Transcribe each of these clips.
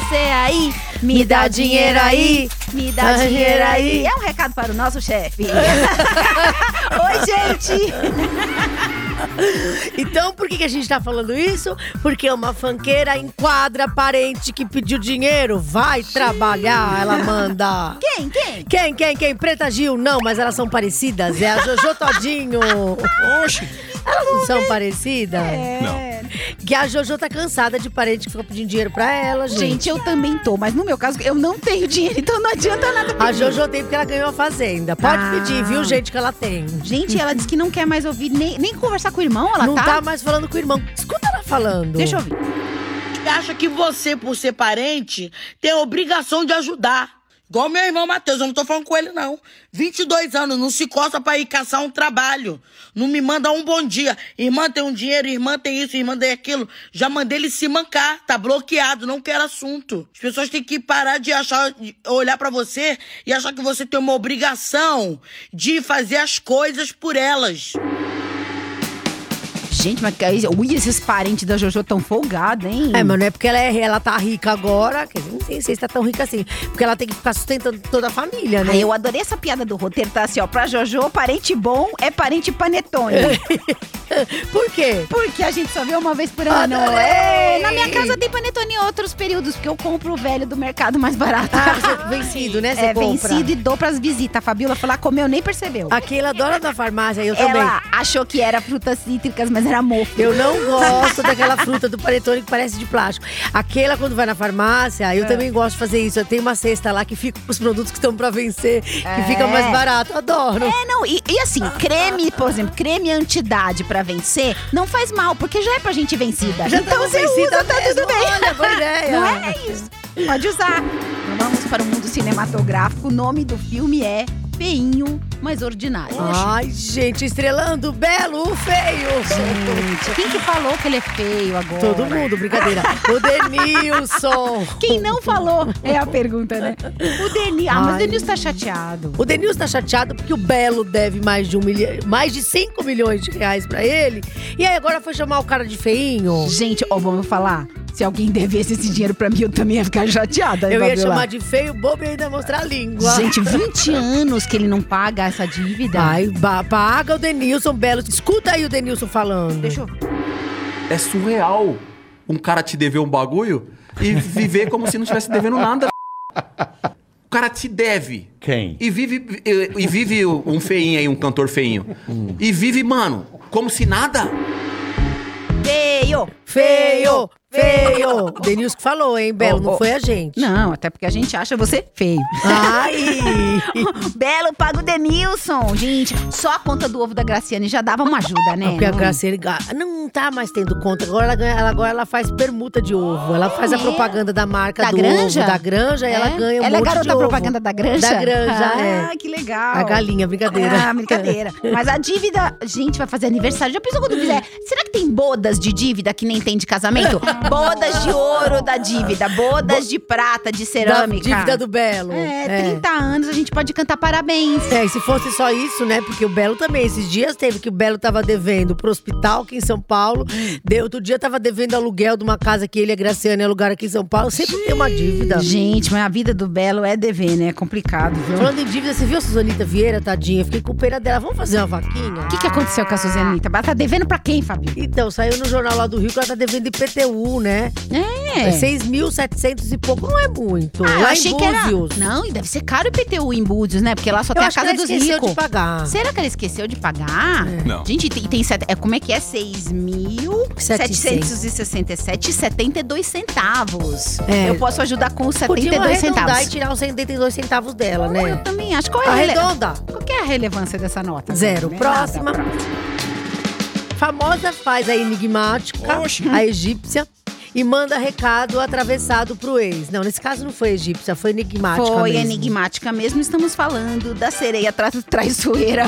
você aí, me dá dinheiro aí, me dá dinheiro aí. É um recado para o nosso chefe. Oi, gente! Então, por que, que a gente tá falando isso? Porque uma fanqueira enquadra parente que pediu dinheiro. Vai trabalhar, ela manda. Quem, quem? Quem, quem, quem? Preta Gil? Não, mas elas são parecidas. É a Jojo Todinho. Oxi. Elas não são parecidas? É. Não. Que a Jojo tá cansada de parente que fica pedindo dinheiro pra ela, gente. Gente, eu também tô, mas no meu caso eu não tenho dinheiro, então não adianta nada pedir. A Jojo tem porque ela ganhou a fazenda. Pode Ah. pedir, viu, gente, que ela tem. Gente, ela disse que não quer mais ouvir nem, nem conversar com o irmão, ela não tá? tá mais falando com o irmão. Escuta ela falando. Deixa eu ouvir. acha que você, por ser parente, tem a obrigação de ajudar. Igual meu irmão Matheus, eu não tô falando com ele, não. 22 anos, não se coça pra ir caçar um trabalho. Não me manda um bom dia. Irmã tem um dinheiro, irmã tem isso, irmã tem aquilo. Já mandei ele se mancar, tá bloqueado, não quero assunto. As pessoas têm que parar de achar, de olhar pra você e achar que você tem uma obrigação de fazer as coisas por elas. Gente, mas é ui, esses parentes da Jojo tão folgados, hein? É, mas não é porque ela, é, ela tá rica agora, quer dizer, não sei se tá tão rica assim. Porque ela tem que ficar sustentando toda a família, né? Ai, eu adorei essa piada do roteiro, tá assim, ó. Pra Jojo, parente bom é parente panetone. Por quê? Porque a gente só vê uma vez por ano. Adorei! É, na minha casa tem panetone em outros períodos, porque eu compro o velho do mercado mais barato. Ah, você- vencido, né? Você é, compra. vencido e dou pras visitas. A Fabiola lá, comeu, nem percebeu. Aquela dona da farmácia, eu também. Ela achou que era frutas cítricas, mas era mofo. Eu não gosto daquela fruta do panetone que parece de plástico. Aquela, quando vai na farmácia, eu também gosto de fazer isso. Eu tenho uma cesta lá que fica com os produtos que estão pra vencer, que É. fica mais barato. Eu adoro. É, não, e, e assim, creme, por exemplo, creme antidade pra vencer, não faz mal, porque já é pra gente vencida. Já então tamo você vencida usa, tá tudo bem. Olha, boa ideia. Não é? É isso. Pode usar. Então vamos para o mundo cinematográfico. O nome do filme é Feinho, mas Ordinário. Ai, gente, estrelando o belo, o feio. Gente, quem que falou que ele é feio agora? Todo mundo, brincadeira. O Denilson. Quem não falou é a pergunta, né? O Denilson. Ah, mas o. Denilson tá chateado. O Denilson tá chateado porque o Belo deve mais de um milhão, mais de 5 milhões de reais pra ele. E aí agora foi chamar o cara de feinho. Gente, ó, vamos falar. Se alguém devesse esse dinheiro pra mim, eu também ia ficar chateada. Eu ia Fabiola. chamar de feio, bobo e ainda mostrar a língua. Gente, 20 anos que ele não paga essa dívida. Ai, paga o Denilson Belo. Escuta aí o Denilson falando. Deixa eu. É surreal um cara te dever um bagulho e viver como se não estivesse devendo nada. O cara te deve. Quem? E vive, e, e vive um feinho aí, um cantor feinho. E vive, mano, como se nada. Feio! Feio, feio. Denilson que falou, hein, Belo? Oh, não oh. foi a gente. Não, até porque a gente acha você feio. Ai. Belo, paga o Denilson. Gente, só a conta do ovo da Graciane já dava uma ajuda, né? Porque a Não- ga- não tá mais tendo conta. Agora ela, agora ela faz permuta de ovo. Ela faz a é? propaganda da marca Da do granja? ovo, da granja, e ela É? ganha um Ela é monte garota de ovo. propaganda da granja? Da granja, ah, é. que legal. A galinha, brincadeira. Ah, brincadeira. Mas a dívida, gente, vai fazer aniversário. Já pensou quando fizer? Será que tem bodas de dívida que nem tem de casamento? bodas de ouro da dívida, bodas de prata, de Da cerâmica. dívida do Belo. É, 30 anos a gente pode cantar parabéns. É, e se fosse só isso, né? Porque o Belo também, esses dias teve que o Belo tava devendo pro hospital aqui em São Paulo. De, outro dia tava devendo aluguel de uma casa que ele e a Graciane alugaram aqui em São Paulo. Sempre tem uma dívida. Gente, mas a vida do Belo é dever, né? É complicado, viu? Falando em dívida, você viu a Suzanita Vieira, tadinha? Fiquei com pena dela. Vamos fazer uma vaquinha? O que, que aconteceu com a Suzanita? Ela tá devendo pra quem, Fabio? Então, saiu no jornal lá do Rio que ela tá devendo IPTU, né? É. 6.700 e pouco, não é muito. Ah, eu lá achei em que era. Não, e deve ser caro o IPTU em Búzios, né? Porque lá só Eu tem a casa ela dos esqueceu ricos. de pagar. Será que ela esqueceu de pagar? Não. Gente, tem, tem set- é, como é que é? 6.767 e 72 centavos. É. Eu posso ajudar com os Podiam 72 arredondar centavos. e tirar os 72 centavos dela, Eu né? também acho. Qual é, a rele... Arredonda. Qual que é a relevância dessa nota? Zero. É Próxima. nada, Famosa faz a enigmática, a egípcia, e manda recado atravessado pro ex. Não, nesse caso não foi egípcia, foi enigmática Foi mesmo. enigmática mesmo. Estamos falando da sereia tra traiçoeira.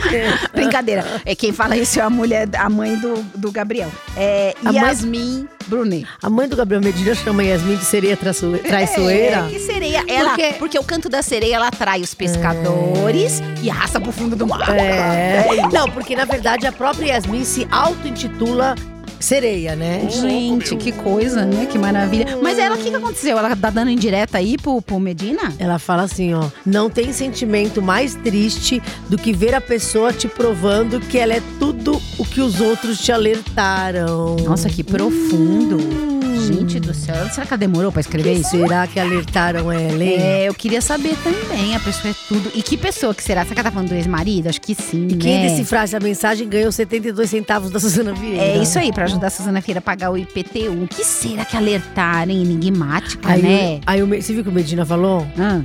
Brincadeira. É quem fala isso é a mulher, a mãe do, do Gabriel. É A mãe- Yasmin Brunet. A mãe do Gabriel Medina chama Yasmin de sereia traço- traiçoeira. É, que sereia. Ela, Porque- porque... o canto da sereia ela atrai os pescadores e arrasta pro fundo do mar. É. Não, porque na verdade a própria Yasmin se auto-intitula sereia, né? Gente, que coisa, né? Que maravilha. Mas ela, o que, que aconteceu? Ela tá dando indireta aí pro, pro Medina? Ela fala assim, ó, não tem sentimento mais triste do que ver a pessoa te provando que ela é tudo o que os outros te alertaram. Nossa, que profundo. Gente do céu, será que ela demorou pra escrever isso? Será que alertaram ela, hein? É, eu queria saber também. A pessoa é tudo. E que pessoa que será? Será que ela tá falando do ex-marido? Acho que sim, E quem né? decifrar essa mensagem ganhou 72 centavos da Suzana Vieira. É isso aí, pra ajudar a Suzana Feira a pagar o IPTU. O que será que alertaram? Enigmática, Aí, né? aí você viu que o Medina falou? Ah,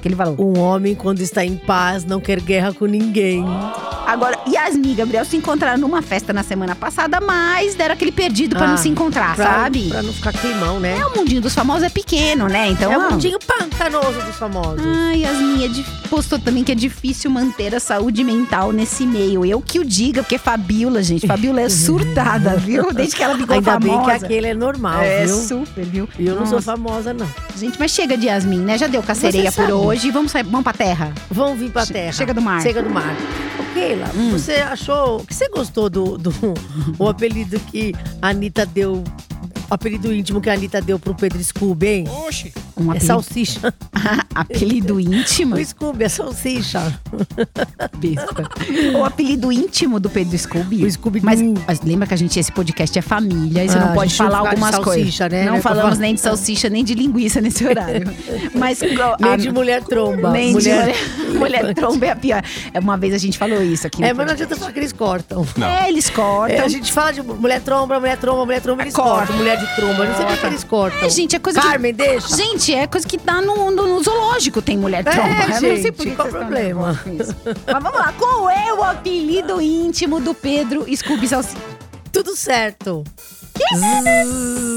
que ele falou. Um homem, quando está em paz, não quer guerra com ninguém. Agora, Yasmin e Gabriel se encontraram numa festa na semana passada, mas deram aquele perdido pra Ah, não se encontrar, Pra, sabe? pra não ficar climão, né? É, o mundinho dos famosos é pequeno, né? Então. É ah, o mundinho pantanoso dos famosos. Ai, Yasmin é postou também que é difícil manter a saúde mental nesse meio. Eu que o diga, porque Fabiola, gente, Fabiola é surtada, viu? Desde que ela ficou Ainda bem famosa. que aquele é normal, é viu? super, viu? E eu não sou Nossa. famosa, não. Gente, mas chega de Yasmin, né? Já deu cacereia Você por sabe. hoje. Vamos, sair, vamos pra terra. Vamos vir pra Che- terra. chega do mar. Chega do mar. Keila, você achou. O que você gostou do, do o apelido que a Anitta deu. O apelido íntimo que a Anitta deu pro Pedro Scooby, hein? Um É apelido, salsicha. apelido íntimo. O Scooby é salsicha. besta. O apelido íntimo do Pedro Scooby. O Scooby mas, mas lembra que a gente, esse podcast é família, e você Ah, não a pode não falar fala de algumas salsicha, coisas. né? Não Não é pra falamos nem de salsicha, nem de linguiça nesse horário. Mas Nem de mulher tromba. Nem mulher... de mulher, mulher tromba é a pior. É, Uma vez a gente falou isso aqui. É, mas não adianta falar que eles cortam. É, eles cortam. É, a gente fala de mulher tromba, mulher tromba, mulher tromba, eles Corta. cortam. Mulher de tromba, não sei por que eles cortam. É, gente, é coisa Carmen, que. deixa. Gente, é coisa que tá no, no- no zoológico, tem mulher tromba. Eu não sei gente, por que qual problema? Mas vamos lá, qual é o apelido íntimo do Pedro Scooby Salsicha? Tudo certo.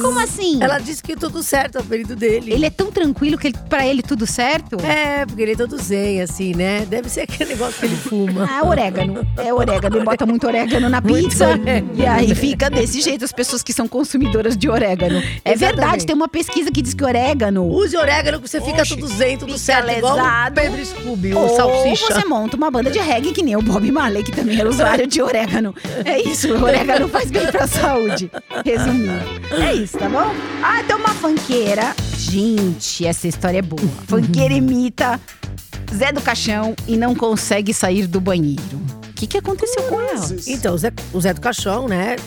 Como assim? Ela disse que tudo certo é o apelido dele. Ele é tão tranquilo que ele, pra ele tudo certo? É, porque ele é todo zen, assim, né? Deve ser aquele negócio que ele fuma. Ah, orégano. É orégano. Ele bota muito orégano na pizza. orégano. E aí fica desse jeito as pessoas que são consumidoras de orégano. É Exatamente. verdade, tem uma pesquisa que diz que orégano. Use orégano que você fica tudo zen, tudo certo. Igual o lesado. Pedro Scooby, o Ou salsicha. você monta uma banda de reggae que nem o Bob Marley, que também era usuário de orégano. É isso, o orégano faz bem pra saúde. Resumindo. É isso, tá bom? Ah, tem uma fanqueira. Gente, essa história é boa. Fanqueira imita Zé do Caixão e não consegue sair do banheiro. O que, que aconteceu com ela? Então, o Zé, o Zé do Caixão, né?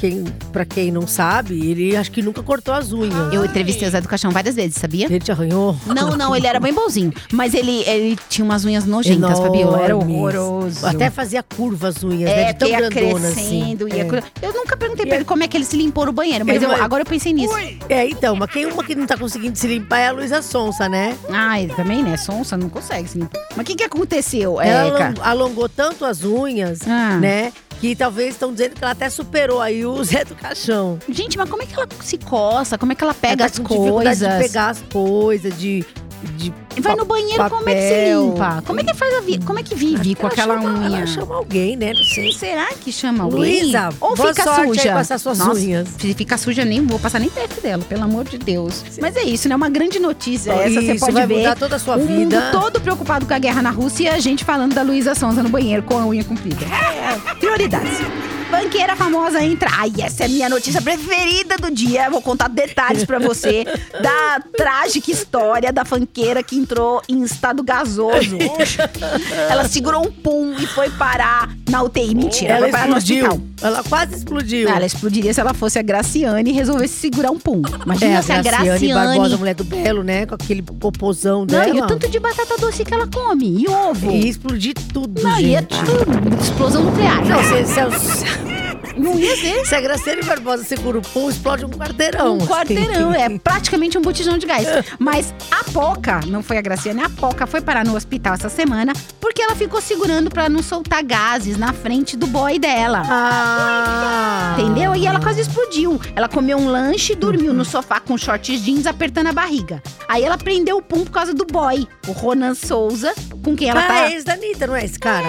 Quem, pra quem não sabe, ele acho que nunca cortou as unhas. Eu entrevistei o Zé do Caixão várias vezes, sabia? Ele te arranhou? Não, não, ele era bem bonzinho. Mas ele, ele tinha umas unhas nojentas, Fabiola. Era horroroso. Até fazia curva as unhas, É, né? De tão ia grandona crescendo, assim. ia É. Eu nunca perguntei pra ele como é que ele se limpou no banheiro, mas Eu- eu- agora eu pensei nisso. É, então, mas quem uma que não tá conseguindo se limpar é a Luísa Sonsa, né? Ah, ele também, né? Sonsa, não consegue se limpar. Mas o que, que aconteceu? Ela É, along- alongou tanto as unhas, Ah. né? Que talvez estão dizendo que ela até superou aí o Zé do Caixão. Gente, mas como é que ela se coça? Como é que ela pega ela as tá dificuldade coisas? de pegar as coisas, de. De Vai no banheiro, como é que se papel. limpa? Como é que faz a vida? Como é que vive com Ela aquela chama- unha? Chama alguém, né? Não sei. Será que chama alguém? Luísa, Ou fica sorte aí suja? com suas Nossa, unhas. Se fica suja, nem vou passar nem perto dela, pelo amor de Deus. Mas é isso, né? Uma grande notícia essa, você Isso, pode vai ver. mudar toda a sua o vida. mundo todo preocupado com a guerra na Rússia e a gente falando da Luísa Sonza no banheiro com a unha comprida. É, prioridades. Banqueira famosa entra. Ai, essa é a minha notícia preferida do dia. Vou contar detalhes pra você da trágica história da fanqueira que entrou em estado gasoso. Ela segurou um pum e foi parar na UTI. Mentira, Ela foi parar no explodiu. hospital. Ela quase explodiu. Ela explodiria se ela fosse a Graciane e resolvesse segurar um pum. Imagina é, se a Graciane, Graciane. Barbosa, mulher do Belo, né? Com aquele popozão Não, dela. e o tanto de batata doce que ela come. E ovo. E explodir tudo, Não, ia gente. tudo. Explosão nuclear. Não, se, se, Não ia ser. se a Graciane Barbosa segura o pum, explode um quarteirão. Um quarteirão, é praticamente um botijão de gás. Mas a Poca, não foi a Graciane, a Poca foi parar no hospital essa semana porque ela ficou segurando pra não soltar gases na frente do boy dela. Ah! Entendeu? E ela quase explodiu. Ela comeu um lanche e dormiu no sofá com shorts jeans apertando a barriga. Aí ela prendeu o pum por causa do boy, o Ronan Souza, com quem ela ah, tá. é ex da Anitta, não é esse cara?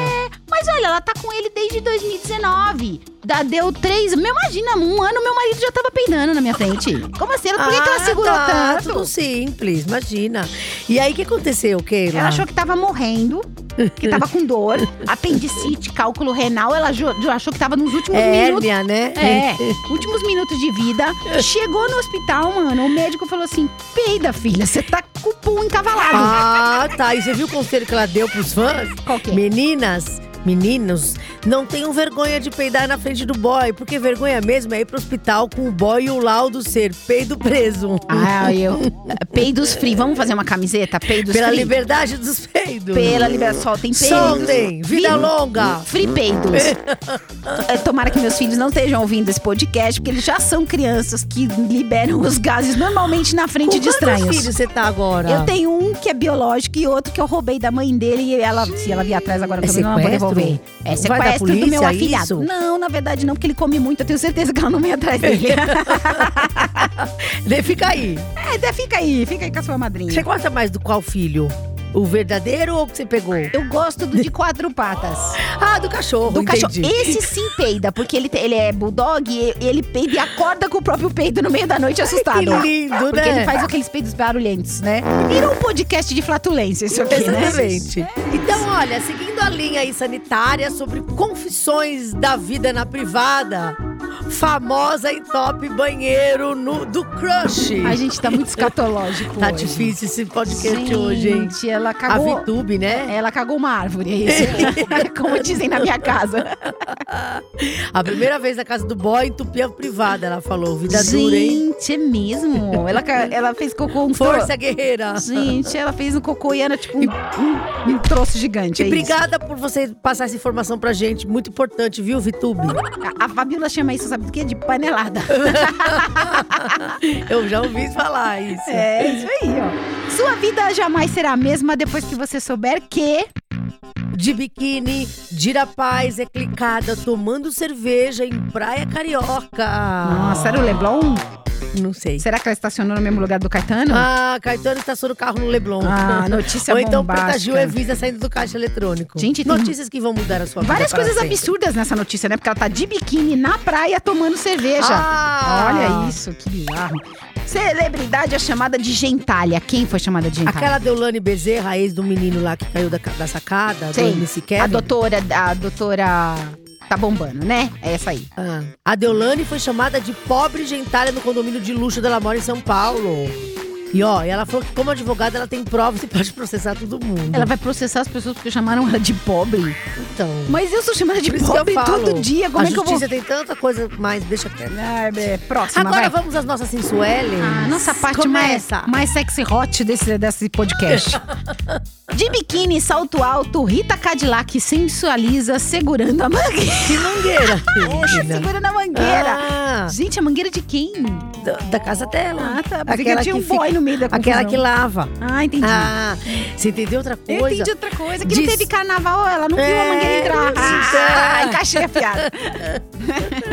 Mas olha, ela tá com ele desde 2019. Da, deu três. Meu, imagina, um ano meu marido já tava peidando na minha frente. Como assim? Por que, que ela Ah, segurou tá, tanto? Tudo simples, imagina. E aí, o que aconteceu, Keila? Ela achou que tava morrendo. que tava com dor, apendicite, cálculo renal. Ela achou que tava nos últimos É minutos. hérnia, né? É, últimos minutos de vida. Chegou no hospital, mano. O médico falou assim: peida, filha, você tá com o pum encavalado. Ah, tá. E você viu o conselho que ela deu pros fãs? Qual que é? Meninas, meninos, não tenham vergonha de peidar na frente do boy, porque vergonha mesmo é ir pro hospital com o boy e o laudo ser peido preso. Ah, eu. Peidos free. Vamos fazer uma camiseta? Peidos Pela free. liberdade dos peidos. Pela liberdade. Soltem peidos. Soltem, vida Free- longa. Free peidos. É, Tomara que meus filhos não estejam ouvindo esse podcast, porque eles já são crianças que liberam os gases normalmente na frente Com de quantos estranhos. filhos você tá agora? Eu tenho um que é biológico e outro que eu roubei da mãe dele e ela, se ela vier atrás agora É também não vou sequestro? É Vai da sequestro do meu polícia, afilhado. isso? Não, na verdade não, porque ele come muito. Eu tenho certeza que ela não vem atrás dele. De- Fica aí. é, fica aí, fica aí com a sua madrinha. Você gosta mais do qual filho? O verdadeiro ou o que você pegou? Eu gosto do de quatro patas. Ah, do cachorro, Do cachorro. entendi. Esse sim peida, porque ele, ele é bulldog e ele peida e acorda com o próprio peido no meio da noite assustado. Que lindo, Porque né? ele faz aqueles peidos barulhentos, né? Virou um podcast de flatulência isso aqui, né? Exatamente. Então, olha, seguindo a linha aí sanitária sobre confissões da vida na privada, famosa e top banheiro no, do crush. A gente tá muito escatológico Tá hoje. difícil esse podcast Gente, hoje, hein? ela A cagou... VTube, né? Ela cagou uma árvore, é isso. Como dizem na minha casa. A primeira vez na casa do boy entupia a privada, ela falou. Vida dura, hein? Gente, é mesmo. Ela, ela fez cocô um Força guerreira. Gente, ela fez um cocô e era tipo um, um, um troço gigante. E é isso. obrigada por você passar essa informação pra gente. Muito importante, viu, VTube? A, a Fabiola chama isso, sabe do que? De panelada. Eu já ouvi falar isso. É isso aí, ó. Sua vida jamais será a mesma depois que você souber que. De biquíni, Dira Paz é clicada tomando cerveja em Praia Carioca. Nossa, era o Leblon? Não sei. Será que ela estacionou no mesmo lugar do Caetano? Ah, Caetano estacionou o carro no Leblon. Ah, notícia Ou então bombástica. Preta Gil Evisa saindo do caixa eletrônico. Gente, tem Notícias que vão mudar a sua vida Várias coisas sempre. absurdas nessa notícia, né? Porque ela tá de biquíni na praia tomando cerveja. Ah! Olha isso, que bizarro. Celebridade é chamada de gentalha. Quem foi chamada de gentalha? Aquela Deolane Bezerra, ex do menino lá que caiu da, da sacada, do Sei. MC Kevin. A doutora, a doutora tá bombando, né? É essa aí. Ah, a Deolane foi chamada de pobre gentalha no condomínio de luxo dela mora em São Paulo. E ó, ela falou que como advogada ela tem provas e pode processar todo mundo. Ela vai processar as pessoas porque chamaram ela de pobre. Então. Mas eu sou chamada de Por isso que pobre eu falo. todo dia. Como a é que eu vou. justiça tem tanta coisa, mas deixa quieto. Ah, é, próxima, Agora vai. vamos às nossas sensuelles. Ah, nossa parte mais, Começa. mais sexy hot desse, desse podcast. De biquíni, salto alto, Rita Cadillac sensualiza segurando a mangueira. Que mangueira. Poxa, segurando a mangueira. Ah, Gente, a mangueira de quem? da, da casa dela. Ah, tá. Pensei que tinha um boy no meio da Aquela confusão. que lava. Ah, entendi. Ah, você entendeu outra Eu coisa? entendi outra coisa. Que Diz- não teve carnaval, ela não viu a É, mangueira entrar. Ah, então. encaixei a piada.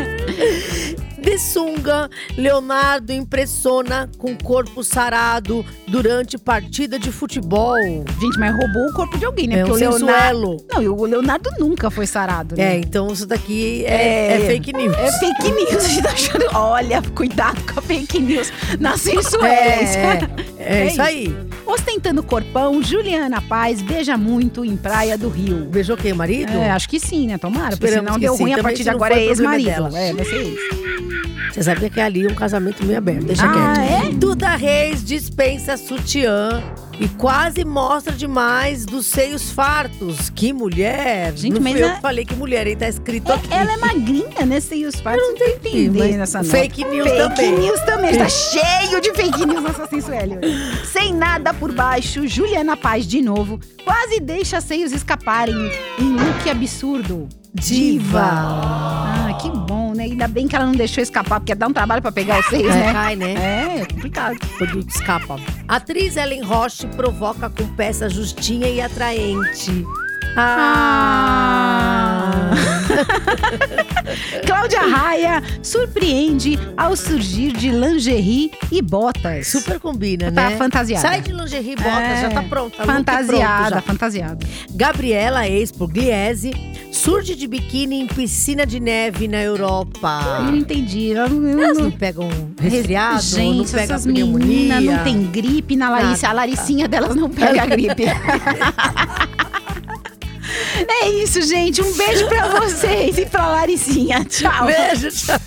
De sunga, Leonardo impressiona com corpo sarado durante partida de futebol. Gente, mas roubou o corpo de alguém, né? É um Porque o Leonardo. Não, e o Leonardo nunca foi sarado, né? É, então isso daqui é, é fake news. É fake news. A gente tá achando. Olha, cuidado com a fake news nas sensuais. É, é, É isso aí. Ostentando corpão, Juliana Paz beija muito em Praia do Rio. Beijou quem, o marido? É, acho que sim, né? Tomara, porque senão deu sim. ruim a partir de agora é é ex-marido. É, vai ser isso. Você sabia que ali é um casamento meio aberto. Deixa Ah, quieto. É? Duda Reis dispensa sutiã e quase mostra demais dos seios fartos. Que mulher! Gente, não mas eu é- que falei que mulher, hein? Tá escrito aqui. Ela é magrinha, né? Sem os partes. Eu não tô entendendo mas essa nota. fake news fake também. news também. Tá cheio de fake news nessa sensuelle. Sem nada por baixo, Juliana Paz de novo quase deixa seios escaparem em look absurdo. Diva. Ah, que bom? Ainda bem que ela não deixou escapar, porque dá um trabalho pra pegar os seios, É, né? cai, né? É, é complicado. Quando escapa. Atriz Ellen Roche provoca com peça justinha e atraente. Ah! Cláudia Raia surpreende ao surgir de lingerie e botas. Super combina, Tá né? fantasiada. Sai de lingerie e botas, É, já tá pronta. Fantasiada, pronto já. fantasiada. Gabriela, ex-Pugliese, Surge de biquíni em piscina de neve na Europa. Eu não entendi. Eu não, eu Elas não, não pegam resfriado, gente, não pegam meninas Não tem gripe na tá, Larissa. A tá. Laricinha delas não pega a gripe. é isso, gente. Um beijo pra vocês e pra Laricinha. Tchau. Beijo, tchau.